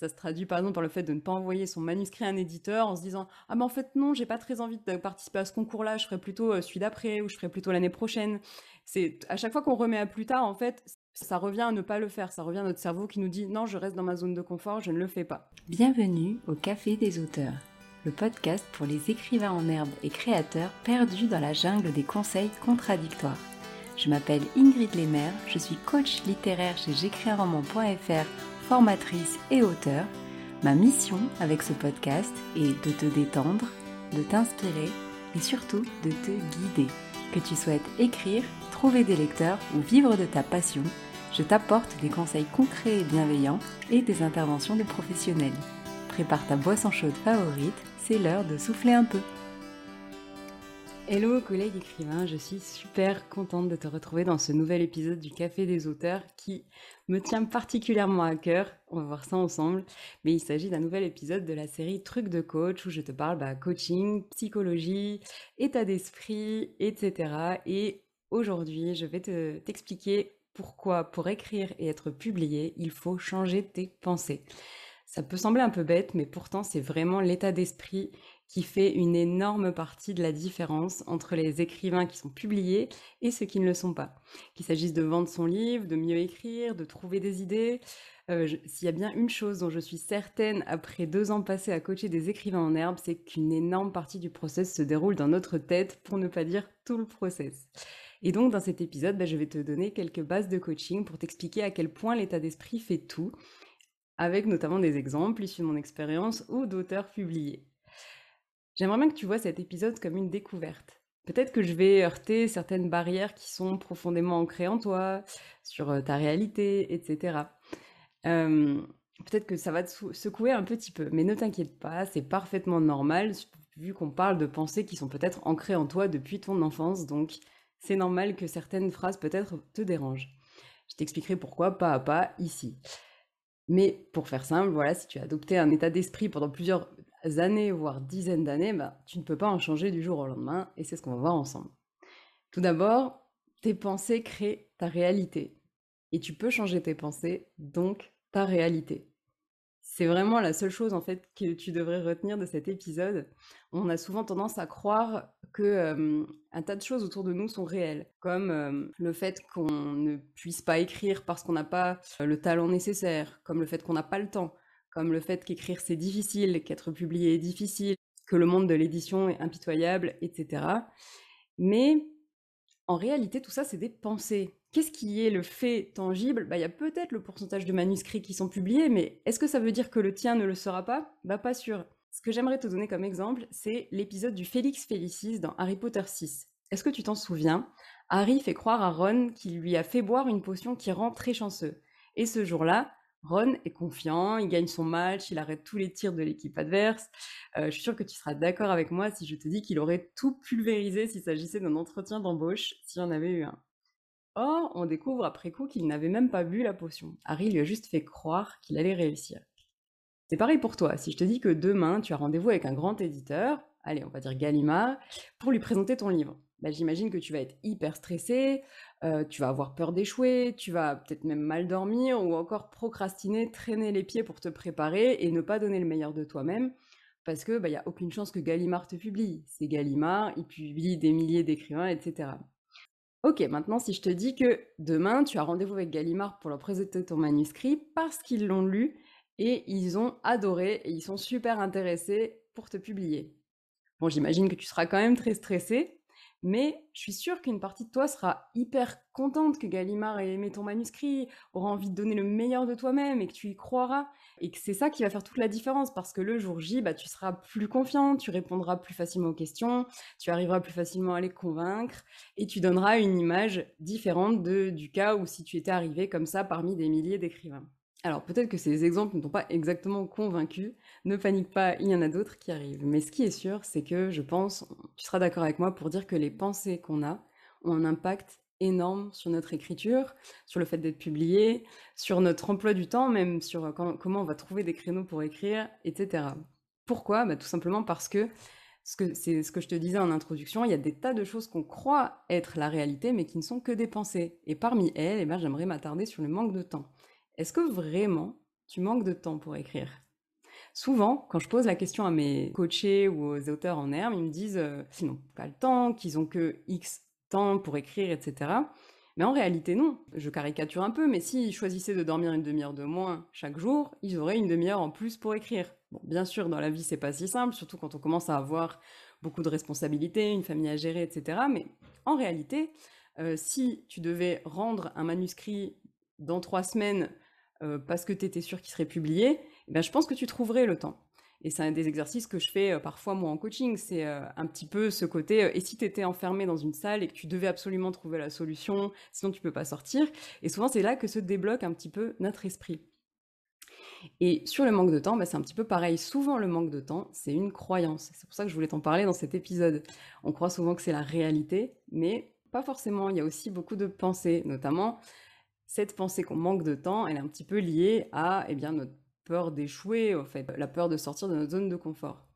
Ça se traduit par exemple par le fait de ne pas envoyer son manuscrit à un éditeur en se disant ah mais en fait non j'ai pas très envie de participer à ce concours-là, je ferai plutôt euh, celui d'après ou je ferai plutôt l'année prochaine. C'est à chaque fois qu'on remet à plus tard en fait ça revient à ne pas le faire, ça revient à notre cerveau qui nous dit non je reste dans ma zone de confort, je ne le fais pas. Bienvenue au Café des auteurs, le podcast pour les écrivains en herbe et créateurs perdus dans la jungle des conseils contradictoires. Je m'appelle Ingrid Lemaire, je suis coach littéraire chez j'écrisunroman.fr formatrice et auteur, ma mission avec ce podcast est de te détendre, de t'inspirer et surtout de te guider. Que tu souhaites écrire, trouver des lecteurs ou vivre de ta passion, je t'apporte des conseils concrets et bienveillants et des interventions de professionnels. Prépare ta boisson chaude favorite, c'est l'heure de souffler un peu. Hello collègues écrivains, je suis super contente de te retrouver dans ce nouvel épisode du Café des auteurs qui me tient particulièrement à cœur. On va voir ça ensemble. Mais il s'agit d'un nouvel épisode de la série Trucs de coach où je te parle bah, coaching, psychologie, état d'esprit, etc. Et aujourd'hui, je vais te, t'expliquer pourquoi pour écrire et être publié, il faut changer tes pensées. Ça peut sembler un peu bête, mais pourtant c'est vraiment l'état d'esprit qui fait une énorme partie de la différence entre les écrivains qui sont publiés et ceux qui ne le sont pas. Qu'il s'agisse de vendre son livre, de mieux écrire, de trouver des idées. Euh, s'il y a bien une chose dont je suis certaine après deux ans passés à coacher des écrivains en herbe, c'est qu'une énorme partie du process se déroule dans notre tête, pour ne pas dire tout le process. Et donc dans cet épisode, bah, je vais te donner quelques bases de coaching pour t'expliquer à quel point l'état d'esprit fait tout, avec notamment des exemples issus de mon expérience ou d'auteurs publiés. J'aimerais bien que tu vois cet épisode comme une découverte. Peut-être que je vais heurter certaines barrières qui sont profondément ancrées en toi, sur euh, ta réalité, etc. Peut-être que ça va te secouer un petit peu, mais ne t'inquiète pas, c'est parfaitement normal, vu qu'on parle de pensées qui sont peut-être ancrées en toi depuis ton enfance, donc c'est normal que certaines phrases peut-être te dérangent. Je t'expliquerai pourquoi pas à pas ici. Mais pour faire simple, voilà, si tu as adopté un état d'esprit pendant plusieurs années, voire dizaines d'années, bah, tu ne peux pas en changer du jour au lendemain, et c'est ce qu'on va voir ensemble. Tout d'abord, tes pensées créent ta réalité. Et tu peux changer tes pensées, donc ta réalité. C'est vraiment la seule chose en fait que tu devrais retenir de cet épisode. On a souvent tendance à croire que un tas de choses autour de nous sont réelles, comme le fait qu'on ne puisse pas écrire parce qu'on n'a pas le talent nécessaire, comme le fait qu'on n'a pas le temps, comme le fait qu'écrire c'est difficile, qu'être publié est difficile, que le monde de l'édition est impitoyable, etc. Mais en réalité, tout ça, c'est des pensées. Qu'est-ce qui est le fait tangible? Bah, Il y a peut-être le pourcentage de manuscrits qui sont publiés, mais est-ce que ça veut dire que le tien ne le sera pas? Bah pas sûr. Ce que j'aimerais te donner comme exemple, c'est l'épisode du Félix Félicis dans Harry Potter 6. Est-ce que tu t'en souviens? Harry fait croire à Ron qu'il lui a fait boire une potion qui rend très chanceux. Et ce jour-là, Ron est confiant, il gagne son match, il arrête tous les tirs de l'équipe adverse. Euh, je suis sûre que tu seras d'accord avec moi si je te dis qu'il aurait tout pulvérisé s'il s'agissait d'un entretien d'embauche, s'il y en avait eu un. Or, on découvre après coup qu'il n'avait même pas bu la potion. Harry lui a juste fait croire qu'il allait réussir. C'est pareil pour toi, si je te dis que demain tu as rendez-vous avec un grand éditeur, allez, on va dire Gallimard, pour lui présenter ton livre. Bah, j'imagine que tu vas être hyper stressé, tu vas avoir peur d'échouer, tu vas peut-être même mal dormir ou encore procrastiner, traîner les pieds pour te préparer et ne pas donner le meilleur de toi-même parce que il bah, y a aucune chance que Gallimard te publie. C'est Gallimard, il publie des milliers d'écrivains, etc. Ok, maintenant si je te dis que demain tu as rendez-vous avec Gallimard pour leur présenter ton manuscrit parce qu'ils l'ont lu et ils ont adoré et ils sont super intéressés pour te publier. Bon, j'imagine que tu seras quand même très stressé, mais je suis sûre qu'une partie de toi sera hyper contente que Gallimard ait aimé ton manuscrit, aura envie de donner le meilleur de toi-même et que tu y croiras. Et que c'est ça qui va faire toute la différence parce que le jour J, bah, tu seras plus confiant, tu répondras plus facilement aux questions, tu arriveras plus facilement à les convaincre et tu donneras une image différente de, du cas où si tu étais arrivé comme ça parmi des milliers d'écrivains. Alors peut-être que ces exemples ne t'ont pas exactement convaincu, ne panique pas, il y en a d'autres qui arrivent. Mais ce qui est sûr, c'est que je pense, tu seras d'accord avec moi pour dire que les pensées qu'on a ont un impact énorme sur notre écriture, sur le fait d'être publié, sur notre emploi du temps, même sur comment on va trouver des créneaux pour écrire, etc. Pourquoi? Bah, Tout simplement parce que c'est ce que je te disais en introduction, il y a des tas de choses qu'on croit être la réalité, mais qui ne sont que des pensées. Et parmi elles, eh ben, j'aimerais m'attarder sur le manque de temps. Est-ce que vraiment tu manques de temps pour écrire? Souvent, quand je pose la question à mes coachés ou aux auteurs en herbe, ils me disent euh, qu'ils n'ont pas le temps, qu'ils ont que X temps pour écrire, etc. Mais en réalité, non. Je caricature un peu, mais s'ils choisissaient de dormir une demi-heure de moins chaque jour, ils auraient une demi-heure en plus pour écrire. Bien sûr, dans la vie, c'est pas si simple, surtout quand on commence à avoir beaucoup de responsabilités, une famille à gérer, etc. Mais en réalité, euh, si tu devais rendre un manuscrit dans trois semaines euh, parce que tu étais sûr qu'il serait publié, eh ben, je pense que tu trouverais le temps. Et c'est un des exercices que je fais euh, parfois moi en coaching, c'est un petit peu ce côté, et si tu étais enfermé dans une salle et que tu devais absolument trouver la solution, sinon tu peux pas sortir, et souvent c'est là que se débloque un petit peu notre esprit. Et sur le manque de temps, bah, c'est un petit peu pareil. Souvent, le manque de temps, c'est une croyance. C'est pour ça que je voulais t'en parler dans cet épisode. On croit souvent que c'est la réalité, mais pas forcément. Il y a aussi beaucoup de pensées, notamment cette pensée qu'on manque de temps, elle est un petit peu liée à eh bien, notre peur d'échouer, en fait, la peur de sortir de notre zone de confort.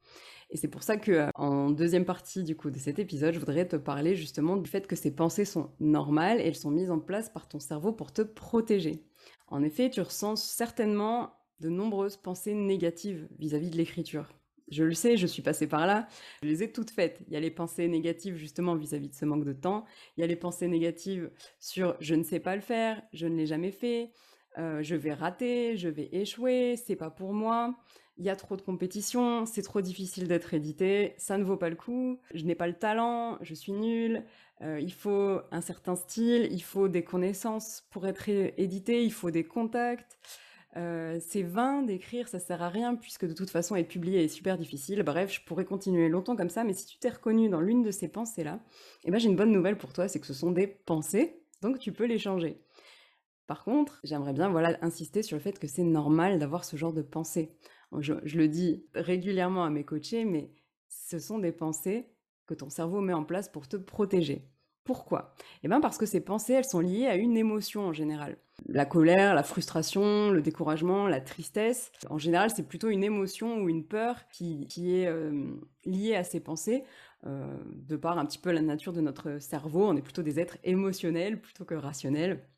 Et c'est pour ça que euh, en deuxième partie du coup de cet épisode, je voudrais te parler justement du fait que ces pensées sont normales et elles sont mises en place par ton cerveau pour te protéger. En effet, tu ressens certainement de nombreuses pensées négatives vis-à-vis de l'écriture. Je le sais, je suis passée par là, je les ai toutes faites. Il y a les pensées négatives justement vis-à-vis de ce manque de temps, il y a les pensées négatives sur je ne sais pas le faire, je ne l'ai jamais fait, euh, je vais rater, je vais échouer, c'est pas pour moi, il y a trop de compétition, c'est trop difficile d'être édité, ça ne vaut pas le coup, je n'ai pas le talent, je suis nulle, euh, il faut un certain style, il faut des connaissances pour être édité, il faut des contacts. Euh, c'est vain d'écrire, ça sert à rien puisque de toute façon être publié est super difficile. Bref, je pourrais continuer longtemps comme ça, mais si tu t'es reconnu dans l'une de ces pensées-là, eh ben j'ai une bonne nouvelle pour toi, c'est que ce sont des pensées, donc tu peux les changer. Par contre, j'aimerais bien voilà insister sur le fait que c'est normal d'avoir ce genre de pensées. Je, je, le dis régulièrement à mes coachés, mais ce sont des pensées que ton cerveau met en place pour te protéger. Pourquoi? Eh bien parce que ces pensées, elles sont liées à une émotion en général. La colère, la frustration, le découragement, la tristesse. En général, c'est plutôt une émotion ou une peur qui, est euh, liée à ces pensées. Euh, de par un petit peu la nature de notre cerveau, on est plutôt des êtres émotionnels plutôt que rationnels.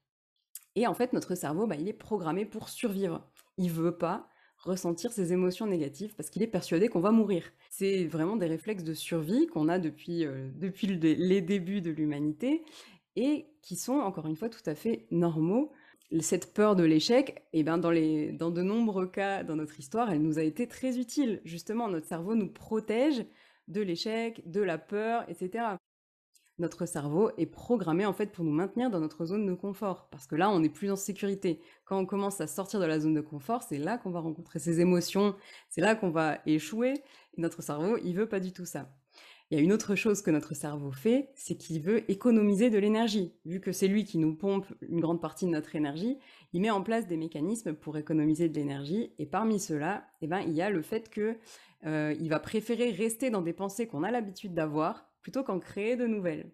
Et en fait, notre cerveau, bah, il est programmé pour survivre. Il veut pas ressentir ces émotions négatives parce qu'il est persuadé qu'on va mourir. C'est vraiment des réflexes de survie qu'on a depuis, euh, depuis les débuts de l'humanité et qui sont, encore une fois, tout à fait normaux. Cette peur de l'échec, eh ben dans, les, dans de nombreux cas dans notre histoire, elle nous a été très utile. Justement, notre cerveau nous protège de l'échec, de la peur, etc notre cerveau est programmé en fait pour nous maintenir dans notre zone de confort parce que là on est plus en sécurité. Quand on commence à sortir de la zone de confort, c'est là qu'on va rencontrer ces émotions, c'est là qu'on va échouer et notre cerveau, il veut pas du tout ça. Il y a une autre chose que notre cerveau fait, c'est qu'il veut économiser de l'énergie. Vu que c'est lui qui nous pompe une grande partie de notre énergie, il met en place des mécanismes pour économiser de l'énergie. Et parmi ceux-là, eh ben, il y a le fait que euh, va préférer rester dans des pensées qu'on a l'habitude d'avoir plutôt qu'en créer de nouvelles.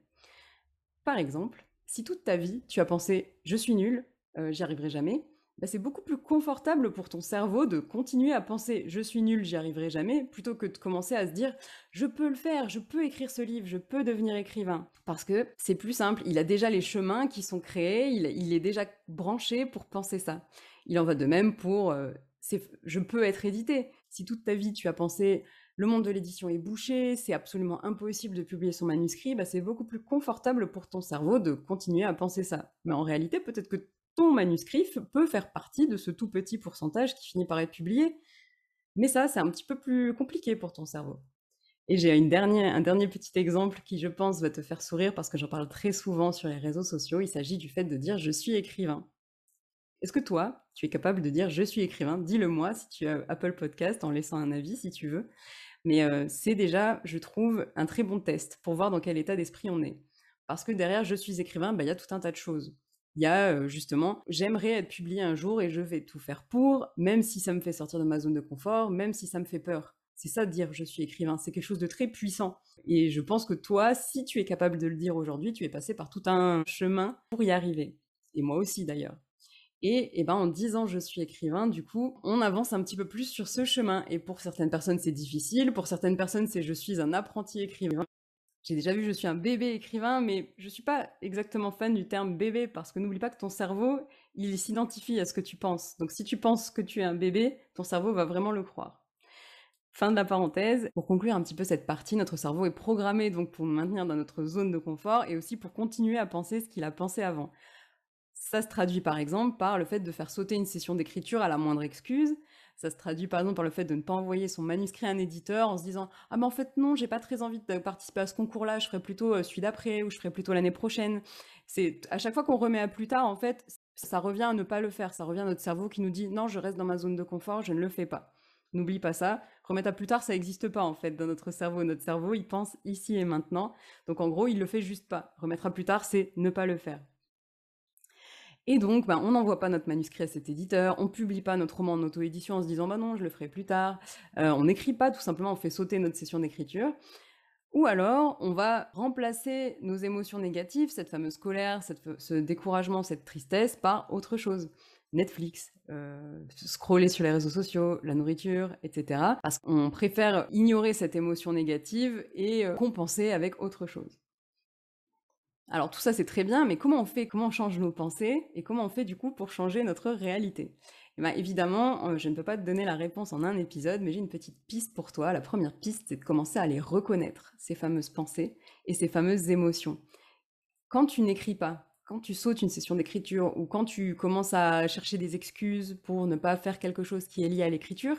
Par exemple, si toute ta vie tu as pensé je suis nul, euh, j'y arriverai jamais, bah, c'est beaucoup plus confortable pour ton cerveau de continuer à penser je suis nul, j'y arriverai jamais, plutôt que de commencer à se dire je peux le faire, je peux écrire ce livre, je peux devenir écrivain. Parce que c'est plus simple, il a déjà les chemins qui sont créés, il, est déjà branché pour penser ça. Il en va de même pour euh, je peux être édité. Si toute ta vie tu as pensé le monde de l'édition est bouché, c'est absolument impossible de publier son manuscrit, bah, c'est beaucoup plus confortable pour ton cerveau de continuer à penser ça. Mais en réalité, peut-être que ton manuscrit peut faire partie de ce tout petit pourcentage qui finit par être publié. Mais ça, c'est un petit peu plus compliqué pour ton cerveau. Et j'ai un dernier petit exemple qui, je pense, va te faire sourire parce que j'en parle très souvent sur les réseaux sociaux. Il s'agit du fait de dire je suis écrivain. Est-ce que toi, tu es capable de dire je suis écrivain Dis-le moi si tu as Apple Podcast en laissant un avis si tu veux. Mais euh, c'est déjà, je trouve, un très bon test pour voir dans quel état d'esprit on est. Parce que derrière je suis écrivain, bah, il y a tout un tas de choses. Il y a justement, j'aimerais être publié un jour et je vais tout faire pour, même si ça me fait sortir de ma zone de confort, même si ça me fait peur. C'est ça de dire je suis écrivain, c'est quelque chose de très puissant. Et je pense que toi, si tu es capable de le dire aujourd'hui, tu es passé par tout un chemin pour y arriver. Et moi aussi d'ailleurs. Et, eh ben, en disant je suis écrivain, du coup, on avance un petit peu plus sur ce chemin. Et pour certaines personnes, c'est difficile. Pour certaines personnes, c'est je suis un apprenti écrivain. J'ai déjà vu je suis un bébé écrivain, mais je suis pas exactement fan du terme bébé parce que n'oublie pas que ton cerveau, il s'identifie à ce que tu penses. Donc si tu penses que tu es un bébé, ton cerveau va vraiment le croire. Fin de la parenthèse. Pour conclure un petit peu cette partie, notre cerveau est programmé donc pour nous maintenir dans notre zone de confort et aussi pour continuer à penser ce qu'il a pensé avant. Ça se traduit par exemple par le fait de faire sauter une session d'écriture à la moindre excuse. Ça se traduit par exemple par le fait de ne pas envoyer son manuscrit à un éditeur en se disant Ah, mais en fait, non, j'ai pas très envie de participer à ce concours-là, je ferai plutôt euh, celui d'après ou je ferai plutôt l'année prochaine. C'est à chaque fois qu'on remet à plus tard, en fait, ça revient à ne pas le faire. Ça revient à notre cerveau qui nous dit Non, je reste dans ma zone de confort, je ne le fais pas. N'oublie pas ça. Remettre à plus tard, ça n'existe pas en fait dans notre cerveau. Notre cerveau, il pense ici et maintenant. Donc en gros, il le fait juste pas. Remettre à plus tard, c'est ne pas le faire. Et donc, ben, on n'envoie pas notre manuscrit à cet éditeur, on publie pas notre roman en auto-édition en se disant bah non, je le ferai plus tard. Euh, on n'écrit pas, tout simplement, on fait sauter notre session d'écriture. Ou alors, on va remplacer nos émotions négatives, cette fameuse colère, ce découragement, cette tristesse, par autre chose. Netflix, euh, scroller sur les réseaux sociaux, la nourriture, etc. Parce qu'on préfère ignorer cette émotion négative et euh, compenser avec autre chose. Alors tout ça c'est très bien, mais comment on fait, comment on change nos pensées et comment on fait du coup pour changer notre réalité? Eh ben, Évidemment, euh, je ne peux pas te donner la réponse en un épisode, mais j'ai une petite piste pour toi. La première piste, c'est de commencer à les reconnaître, ces fameuses pensées et ces fameuses émotions. Quand tu n'écris pas, quand tu sautes une session d'écriture ou quand tu commences à chercher des excuses pour ne pas faire quelque chose qui est lié à l'écriture,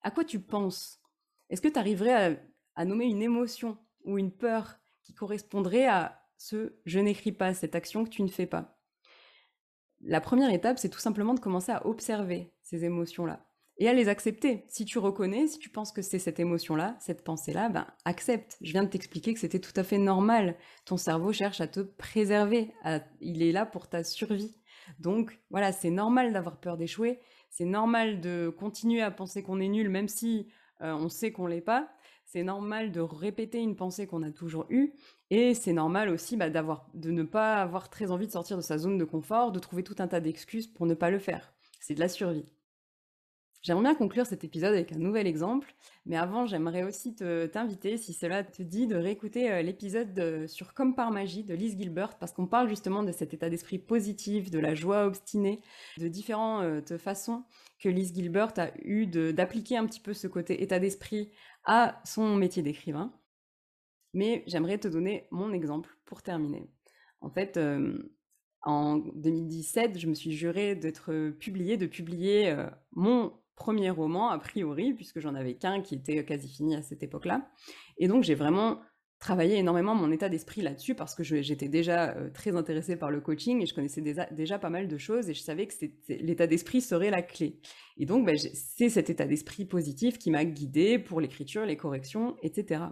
à quoi tu penses? Est-ce que tu arriverais à, nommer une émotion ou une peur qui correspondrait à ce je n'écris pas, cette action que tu ne fais pas La première étape, c'est tout simplement de commencer à observer ces émotions-là et à les accepter. Si tu reconnais, si tu penses que c'est cette émotion-là, cette pensée-là, ben accepte. Je viens de t'expliquer que c'était tout à fait normal. Ton cerveau cherche à te préserver. Il est là pour ta survie. Donc voilà, c'est normal d'avoir peur d'échouer. C'est normal de continuer à penser qu'on est nul, même si euh, on sait qu'on l'est pas. C'est normal de répéter une pensée qu'on a toujours eue. Et c'est normal aussi bah, d'avoir, de ne pas avoir très envie de sortir de sa zone de confort, de trouver tout un tas d'excuses pour ne pas le faire. C'est de la survie. J'aimerais bien conclure cet épisode avec un nouvel exemple, mais avant, j'aimerais aussi t'inviter, si cela te dit, de réécouter euh, l'épisode sur Comme par magie de Liz Gilbert, parce qu'on parle justement de cet état d'esprit positif, de la joie obstinée, de différentes euh, façons que Liz Gilbert a eu d'appliquer un petit peu ce côté état d'esprit à son métier d'écrivain. Mais j'aimerais te donner mon exemple pour terminer. En fait, euh, en 2017, je me suis juré d'être publié, de publier mon premier roman, a priori, puisque j'en avais qu'un qui était quasi fini à cette époque-là. Et donc, j'ai vraiment travaillé énormément mon état d'esprit là-dessus parce que j'étais déjà euh, très intéressée par le coaching et je connaissais déjà, pas mal de choses et je savais que l'état d'esprit serait la clé. Et donc, bah, c'est cet état d'esprit positif qui m'a guidée pour l'écriture, les corrections, etc.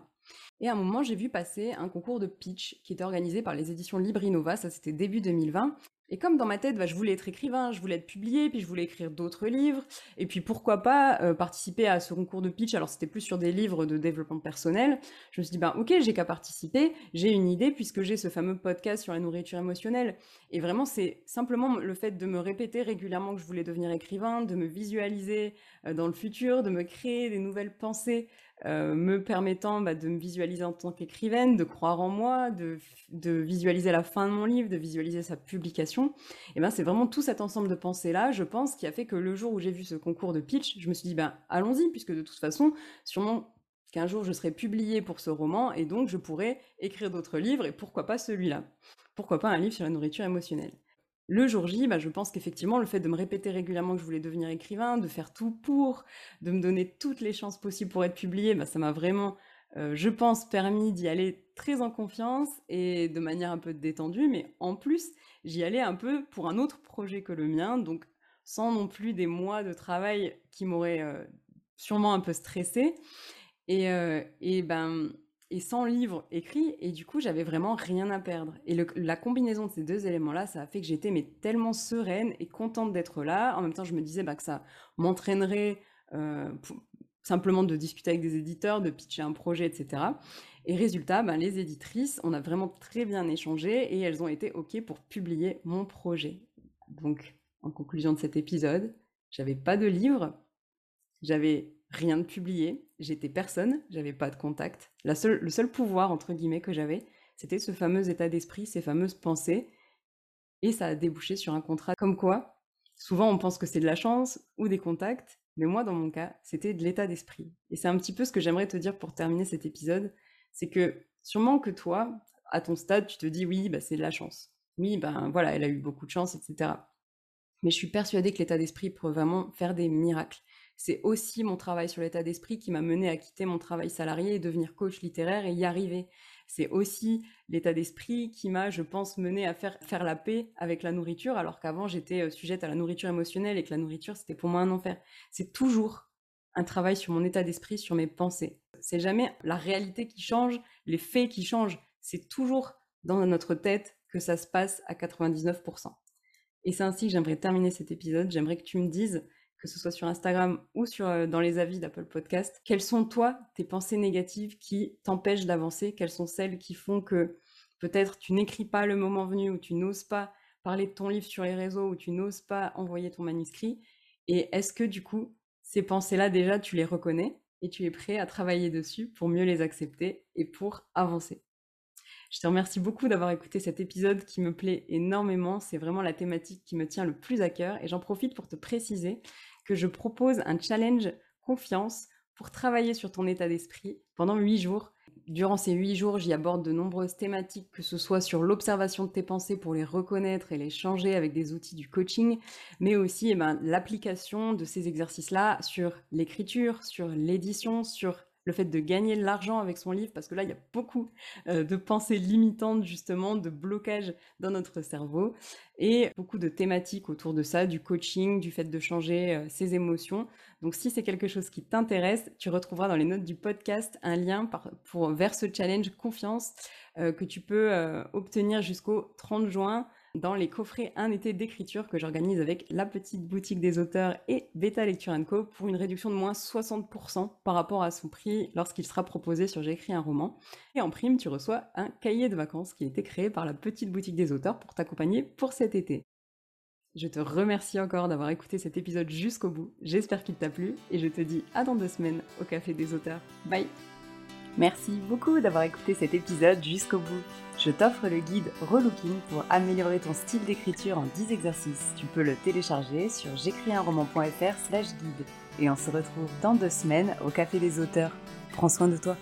Et à un moment, j'ai vu passer un concours de pitch qui était organisé par les éditions Librinova, ça c'était début 2020, et comme dans ma tête, bah, je voulais être écrivain, je voulais être publié, puis je voulais écrire d'autres livres, et puis pourquoi pas euh, participer à ce concours de pitch, alors c'était plus sur des livres de développement personnel, je me suis dit, ben ok, j'ai qu'à participer, j'ai une idée puisque j'ai ce fameux podcast sur la nourriture émotionnelle. Et vraiment, c'est simplement le fait de me répéter régulièrement que je voulais devenir écrivain, de me visualiser euh, dans le futur, de me créer des nouvelles pensées euh, me permettant bah, de me visualiser en tant qu'écrivaine, de croire en moi, de, visualiser la fin de mon livre, de visualiser sa publication. Et ben c'est vraiment tout cet ensemble de pensées là, je pense, qui a fait que le jour où j'ai vu ce concours de pitch, je me suis dit ben allons-y puisque de toute façon, sûrement qu'un jour je serai publiée pour ce roman et donc je pourrai écrire d'autres livres et pourquoi pas celui-là? Pourquoi pas un livre sur la nourriture émotionnelle? Le jour J, bah, je pense qu'effectivement, le fait de me répéter régulièrement que je voulais devenir écrivain, de faire tout pour, de me donner toutes les chances possibles pour être publié, bah, ça m'a vraiment, euh, je pense, permis d'y aller très en confiance et de manière un peu détendue, mais en plus, j'y allais un peu pour un autre projet que le mien, donc sans non plus des mois de travail qui m'auraient euh, sûrement un peu stressé. Et, euh, et ben, et sans livre écrit, et du coup, j'avais vraiment rien à perdre. Et la combinaison de ces deux éléments-là, ça a fait que j'étais mais tellement sereine et contente d'être là. En même temps, je me disais bah, que ça m'entraînerait euh, simplement de discuter avec des éditeurs, de pitcher un projet, etc. Et résultat, bah, les éditrices, on a vraiment très bien échangé et elles ont été OK pour publier mon projet. Donc, en conclusion de cet épisode, j'avais pas de livre, j'avais rien de publié, j'étais personne, j'avais pas de contact. La seule, le seul pouvoir, entre guillemets, que j'avais, c'était ce fameux état d'esprit, ces fameuses pensées et ça a débouché sur un contrat comme quoi, souvent on pense que c'est de la chance ou des contacts, mais moi dans mon cas, c'était de l'état d'esprit. Et c'est un petit peu ce que j'aimerais te dire pour terminer cet épisode, c'est que sûrement que toi, à ton stade, tu te dis oui, bah, c'est de la chance. Oui, ben voilà, elle a eu beaucoup de chance, etc. Mais je suis persuadée que l'état d'esprit peut vraiment faire des miracles. C'est aussi mon travail sur l'état d'esprit qui m'a mené à quitter mon travail salarié et devenir coach littéraire et y arriver. C'est aussi l'état d'esprit qui m'a, je pense, mené à faire, faire la paix avec la nourriture, alors qu'avant j'étais euh, sujette à la nourriture émotionnelle et que la nourriture c'était pour moi un enfer. C'est toujours un travail sur mon état d'esprit, sur mes pensées. C'est jamais la réalité qui change, les faits qui changent. C'est toujours dans notre tête que ça se passe à 99%. Et c'est ainsi que j'aimerais terminer cet épisode. J'aimerais que tu me dises que ce soit sur Instagram ou euh, dans les avis d'Apple Podcast, quelles sont toi tes pensées négatives qui t'empêchent d'avancer? Quelles sont celles qui font que peut-être tu n'écris pas le moment venu ou tu n'oses pas parler de ton livre sur les réseaux ou tu n'oses pas envoyer ton manuscrit? Et est-ce que du coup, ces pensées-là, déjà, tu les reconnais et tu es prêt à travailler dessus pour mieux les accepter et pour avancer? Je te remercie beaucoup d'avoir écouté cet épisode qui me plaît énormément. C'est vraiment la thématique qui me tient le plus à cœur et j'en profite pour te préciser que je propose un challenge confiance pour travailler sur ton état d'esprit pendant huit jours. Durant ces huit jours, j'y aborde de nombreuses thématiques, que ce soit sur l'observation de tes pensées pour les reconnaître et les changer avec des outils du coaching, mais aussi eh ben, l'application de ces exercices-là sur l'écriture, sur l'édition, sur le fait de gagner de l'argent avec son livre, parce que là, il y a beaucoup euh, de pensées limitantes, justement, de blocages dans notre cerveau, et beaucoup de thématiques autour de ça, du coaching, du fait de changer euh, ses émotions. Donc, si c'est quelque chose qui t'intéresse, tu retrouveras dans les notes du podcast un lien pour, vers ce challenge confiance euh, que tu peux obtenir jusqu'au 30 juin dans les coffrets Un été d'écriture que j'organise avec la petite boutique des auteurs et Beta Lecture Co pour une réduction de moins 60% par rapport à son prix lorsqu'il sera proposé sur J'ai écrit un roman. Et en prime, tu reçois un cahier de vacances qui a été créé par la petite boutique des auteurs pour t'accompagner pour cet été. Je te remercie encore d'avoir écouté cet épisode jusqu'au bout. J'espère qu'il t'a plu et je te dis à dans deux semaines au Café des auteurs. Bye Merci beaucoup d'avoir écouté cet épisode jusqu'au bout. Je t'offre le guide Relooking pour améliorer ton style d'écriture en 10 exercices. Tu peux le télécharger sur j'écrisunroman.fr slash guide. Et on se retrouve dans deux semaines au Café des auteurs. Prends soin de toi.